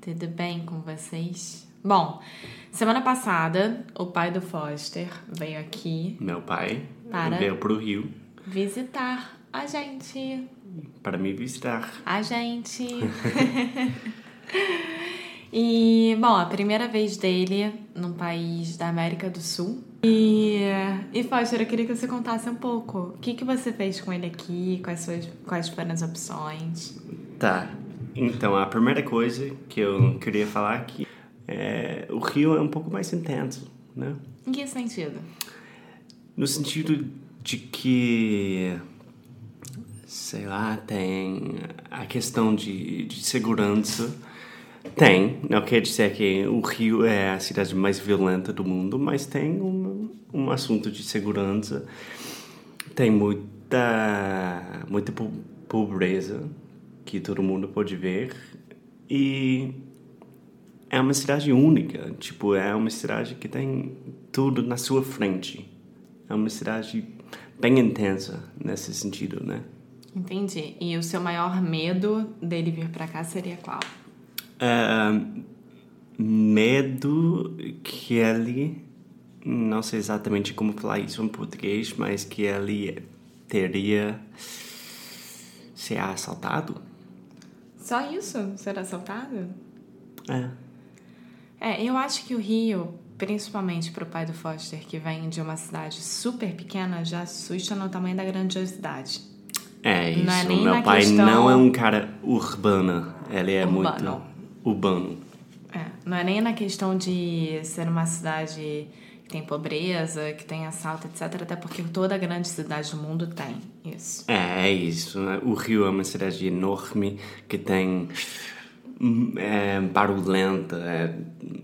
Tudo bem com vocês? Bom, semana passada o pai do Foster veio aqui Meu pai Para? veio pro Rio visitar a gente. para me visitar. A gente. e, bom, a primeira vez dele num país da América do Sul. E, e Foster, eu queria que você contasse um pouco. O que, que você fez com ele aqui? Quais, suas, quais foram as opções? Tá. Então, a primeira coisa que eu queria falar aqui é o Rio é um pouco mais intenso, né? Em que sentido? No sentido de que sei lá, tem a questão de, de segurança. Tem, não quer dizer que o Rio é a cidade mais violenta do mundo, mas tem um, um assunto de segurança. Tem muita, muita po- pobreza que todo mundo pode ver. E é uma cidade única, tipo, é uma cidade que tem tudo na sua frente. É uma cidade bem intensa nesse sentido, né? Entendi. E o seu maior medo dele vir pra cá seria qual? Medo que ele, não sei exatamente como falar isso em português, mas que ele teria ser assaltado. Só isso? Ser assaltado? É. É, eu acho que o Rio, principalmente pro pai do Foster, que vem de uma cidade super pequena, já assusta no tamanho da grandiosidade. É isso. Não é Meu pai questão- não é um cara urbano, ele é Urbano. muito urbano. É, não é nem na questão de ser uma cidade tem pobreza, que tem assalto, etc. Até porque toda grande cidade do mundo tem isso. É, é isso. né? O Rio é uma cidade enorme que tem é, barulhenta, é,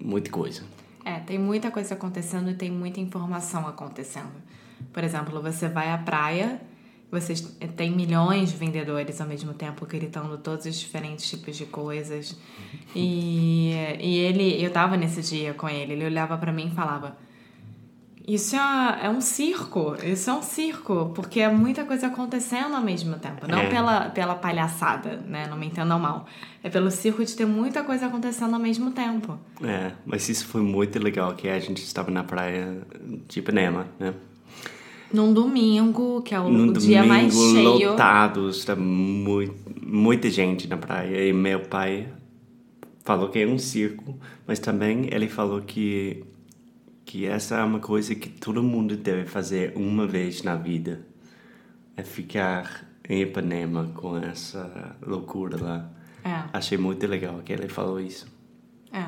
muita coisa. É, tem muita coisa acontecendo e tem muita informação acontecendo. Por exemplo, você vai à praia, você tem milhões de vendedores ao mesmo tempo gritando todos os diferentes tipos de coisas. E, e ele, eu tava nesse dia com ele, ele olhava pra mim e falava: Isso é, é um circo, isso é um circo, porque é muita coisa acontecendo ao mesmo tempo. Não É. pela, pela palhaçada, né? Não me entendam mal. É pelo circo de ter muita coisa acontecendo ao mesmo tempo. É, mas isso foi muito legal, que a gente estava na praia de Ipanema, né? Num domingo, que é o, o dia mais cheio. lotado, estava muito, muita gente na praia. E meu pai falou que é um circo, mas também ele falou que, que essa é uma coisa que todo mundo deve fazer uma vez na vida. É ficar em Ipanema com essa loucura lá. É, Achei muito legal que ele falou isso. é.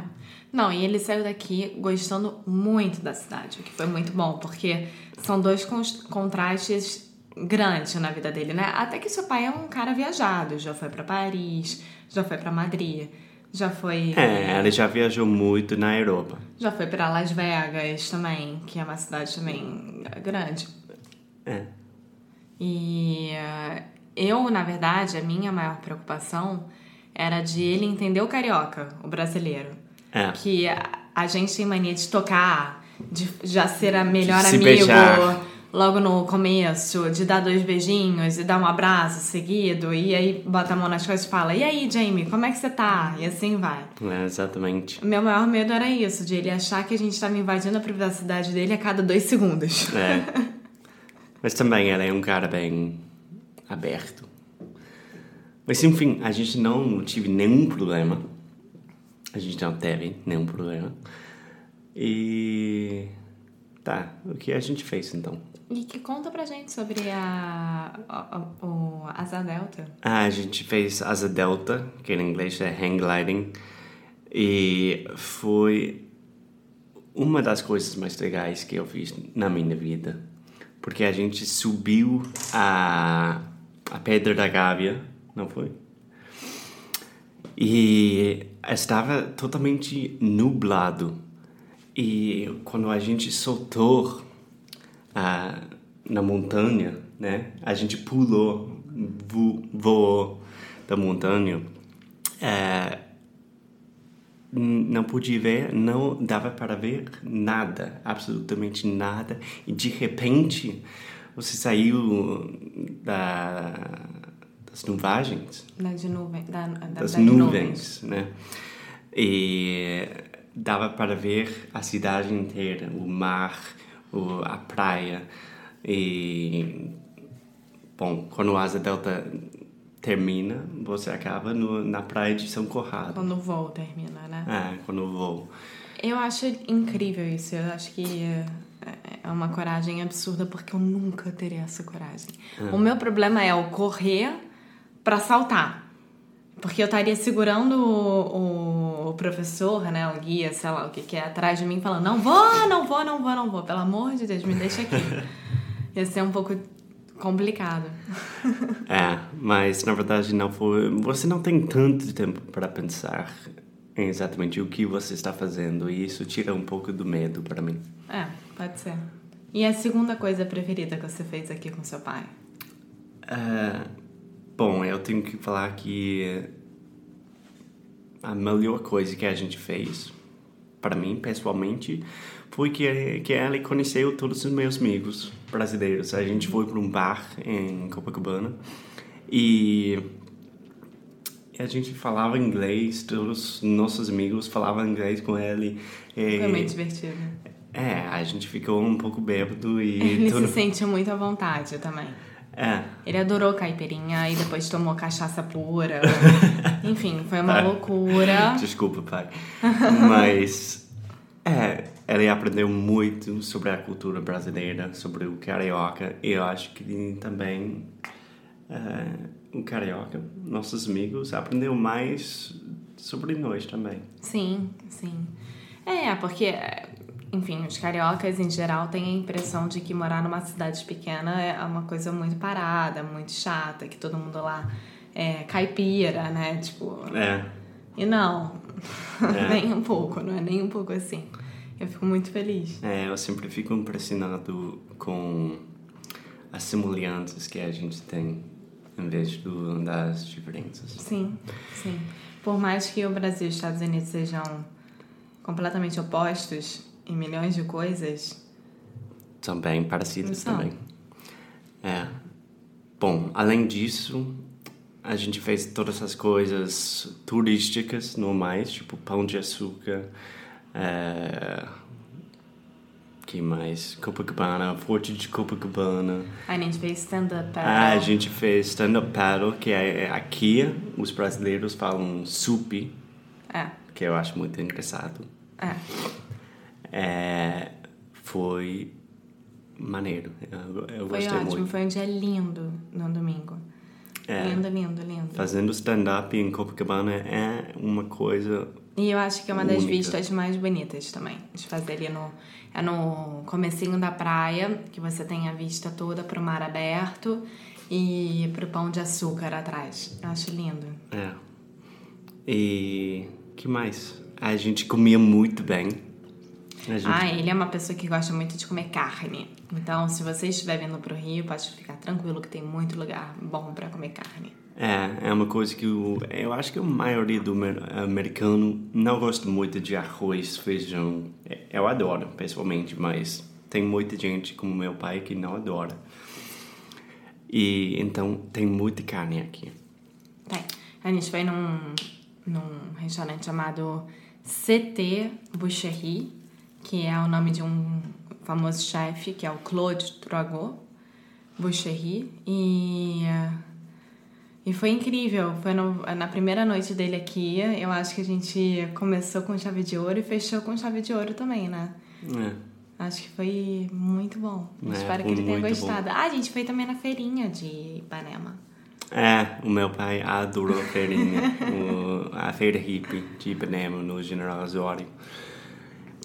Não, e ele saiu daqui gostando muito da cidade, o que foi muito bom, porque são dois contrastes grandes na vida dele, né? Até que seu pai é um cara viajado, já foi pra Paris, já foi pra Madrid, já foi É, ele já viajou muito na Europa. já foi pra Las Vegas também, que é uma cidade também grande. É. E eh, eu, na verdade, a minha maior preocupação era de ele entender o carioca, o brasileiro. É. Que a, a gente tem mania de tocar, de já ser a melhor De amigo beijar. Logo no começo, de dar dois beijinhos e dar um abraço seguido, e aí bota a mão nas coisas e fala: E aí, Jamie, como é que você tá? E assim vai. É, exatamente. Meu maior medo era isso, de ele achar que a gente estava invadindo a privacidade dele a cada dois segundos. É. Mas também ele é um cara bem aberto. Mas enfim, a gente não tive nenhum problema. A gente não teve nenhum problema. E Tá, o que a gente fez então? E que conta pra gente sobre a, a, o Asa Delta. Ah, a gente fez Asa Delta, que em inglês é hang gliding, e foi uma das coisas mais legais que eu fiz na minha vida. Porque a gente subiu a, a Pedra da Gávea, não foi? E estava totalmente nublado. E quando a gente soltou a, na montanha, né? A gente pulou, vo, voou da montanha. É, não podia ver, não dava para ver nada, absolutamente nada. E de repente você saiu da, das nuvagens. Das, nuvem, da, da, das, das nuvens, nuvens, né? E dava para ver a cidade inteira, o mar, o, a praia. E, bom, quando o Asa Delta termina, você acaba no, na praia de São Corrado. Quando o voo termina, né? É, quando o voo. Eu acho incrível isso. Eu acho que é, é uma coragem absurda porque eu nunca teria essa coragem. É. O meu problema é o correr para saltar. Porque eu estaria segurando o, o, professor, né, o guia, sei lá o que que é, atrás de mim, falando: não vou, não vou, não vou, não vou, pelo amor de Deus, me deixa aqui. Ia ser um pouco complicado. é, mas na verdade não foi. Você não tem tanto tempo para pensar em exatamente o que você está fazendo e isso tira um pouco do medo para mim. É, pode ser. E a segunda coisa preferida que você fez aqui com seu pai? Uh, Bom, eu tenho que falar que a melhor coisa que a gente fez, para mim, pessoalmente, foi que, que ela conheceu todos os meus amigos brasileiros. A gente foi para um bar em Copacabana e a gente falava inglês, todos os nossos amigos falavam inglês com ele. Foi muito divertido. É, a gente ficou um pouco bêbado e... Ele todo... se sentiu muito à vontade também. É. Ele adorou caipirinha e depois tomou cachaça pura. Enfim, foi uma loucura. Desculpa, pai. Mas, é, ele aprendeu muito sobre a cultura brasileira, sobre o carioca. E eu acho que também é, o carioca, nossos amigos, aprendeu mais sobre nós também. Sim, sim. É, porque enfim, os cariocas em geral têm a impressão de que morar numa cidade pequena é uma coisa muito parada, muito chata, que todo mundo lá é caipira, né? Tipo. É. E não, é. nem um pouco, não é nem um pouco assim. Eu fico muito feliz. É, eu sempre fico impressionado com as semelhanças que a gente tem em vez do, das diferenças. Sim, sim. Por mais que o Brasil e os Estados Unidos sejam completamente opostos, em milhões de coisas. Também parecidas também. É. Bom, além disso, a gente fez todas essas coisas turísticas normais, tipo pão de açúcar, é... que mais? Copacabana, Forte de Copacabana. A gente fez stand-up paddle. Ah, a gente fez stand-up paddle, que é, é aqui os brasileiros falam sup, é. que eu acho muito engraçado. É é, foi maneiro. Eu, eu foi gostei ótimo, muito. foi um dia lindo no domingo. É, lindo, lindo, lindo. Fazendo stand-up em Copacabana é uma coisa. E eu acho que é uma das única. vistas mais bonitas também. De fazer ali no. É no comecinho da praia, que você tem a vista toda pro mar aberto e pro pão de açúcar atrás. Eu acho lindo. É. E que mais? A gente comia muito bem. Gente... Ah, ele é uma pessoa que gosta muito de comer carne. Então, se você estiver vindo pro Rio, pode ficar tranquilo que tem muito lugar bom para comer carne. É, é uma coisa que eu, eu acho que a maioria do americano não gosta muito de arroz, feijão. É, eu adoro, pessoalmente, mas tem muita gente como meu pai que não adora. E então tem muita carne aqui. Tem. A gente foi num, num restaurante chamado CT Boucherie que é o nome de um famoso chefe, que é o Claude Trogot Boucherie. E, e foi incrível. Foi no, na primeira noite dele aqui. Eu acho que a gente começou com chave de ouro e fechou com chave de ouro também, né? É. Acho que foi muito bom. É, Espero que ele tenha gostado. Ah, a gente foi também na feirinha de Ipanema. É, o meu pai adorou a feirinha, o- a feira hippie de Ipanema, no General Osório.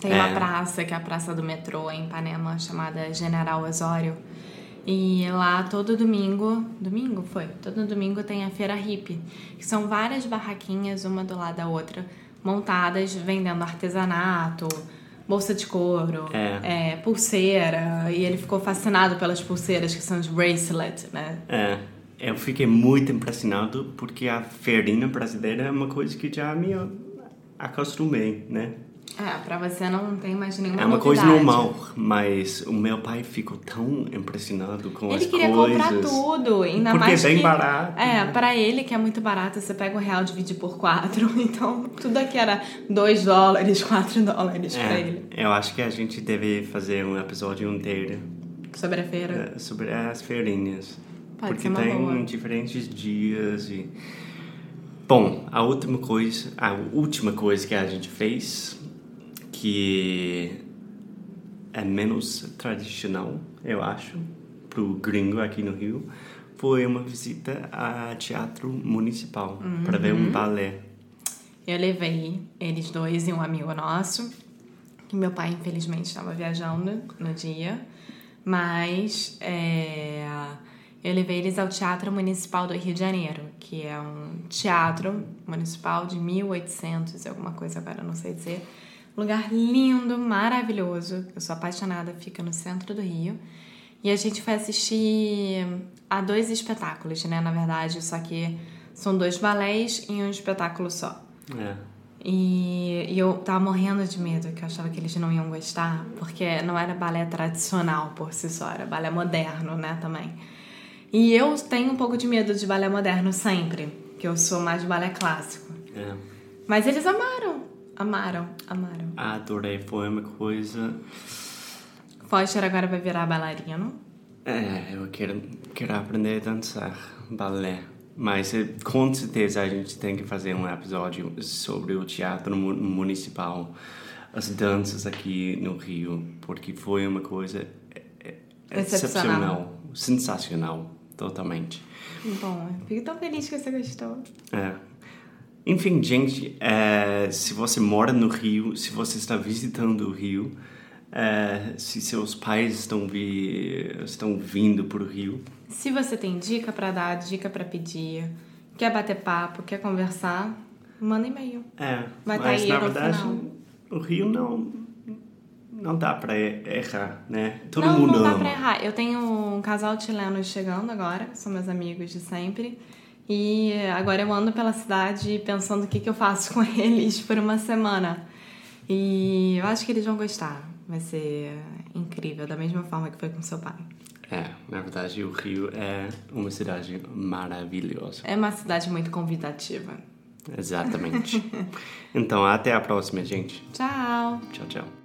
Tem É. uma praça, que é a praça do metrô em Ipanema, chamada General Osório. E lá todo domingo, domingo foi? Todo domingo tem a feira hippie, que são várias barraquinhas, uma do lado da outra, montadas vendendo artesanato, bolsa de couro, É. é, pulseira. E ele ficou fascinado pelas pulseiras, que são os bracelet, né? É, eu fiquei muito impressionado porque a feirinha brasileira é uma coisa que já me acostumei, né? É, pra você não tem mais nenhuma É uma coisa novidade. normal, mas o meu pai ficou tão impressionado com Ele as queria coisas. comprar tudo, ainda Porque mais é bem que, barato. É, pra ele que é muito barato, você pega o real e divide por quatro, então tudo aqui era 2 dólares, 4 dólares pra ele. É, eu acho que a gente deve fazer um episódio inteiro Sobre a feira. é, sobre as feirinhas. Pode porque tem boa. diferentes dias e... Bom, a última coisa, a última coisa que a gente fez, que é menos tradicional, eu acho, pro gringo aqui no Rio, foi uma visita a teatro municipal para ver Uhum. um balé. Eu levei eles dois e um amigo nosso, que meu pai infelizmente estava viajando no dia, mas é, eu levei eles ao Teatro Municipal do Rio de Janeiro, que é um teatro municipal de 1800 e alguma coisa agora, não sei dizer. Lugar lindo, maravilhoso. Eu sou apaixonada, fica no centro do Rio. E a gente foi assistir a dois espetáculos, né? Na verdade, só que são dois balés em um espetáculo só. É. E, e eu tava morrendo de medo, que eu achava que eles não iam gostar, porque não era balé tradicional por si só, era balé moderno, né, também. E eu tenho um pouco de medo de balé moderno sempre, que eu sou mais de balé clássico. É. Mas eles amaram, amaram, amaram. Adorei, foi uma coisa. Foster agora vai virar bailarino. É, eu quero, quero aprender a dançar balé. Mas eh, com certeza a gente tem que fazer um episódio sobre o teatro mu- municipal, as danças aqui no Rio, porque foi uma coisa eh, eh, Excepcional. excepcional, sensacional, totalmente. Bom, fico tão feliz que você gostou. É. Enfim, gente, é, se você mora no Rio, se você está visitando o Rio, é, se seus pais estão, vi, estão vindo para o Rio, Se você tem dica pra dar, dica pra pedir, quer bater papo, quer conversar, manda e-mail. é, Vai tá mas aí na verdade final. o Rio não não dá para errar, né? Todo não, mundo não dá ama. pra errar. Eu tenho um casal chileno chegando agora, são meus amigos de sempre. E agora eu ando pela cidade pensando o que, que eu faço com eles por uma semana. E eu acho que eles vão gostar. Vai ser incrível, da mesma forma que foi com seu pai. É, na verdade o Rio é uma cidade maravilhosa. É uma cidade muito convidativa. Exatamente. então, até a próxima, gente. Tchau! Tchau, tchau.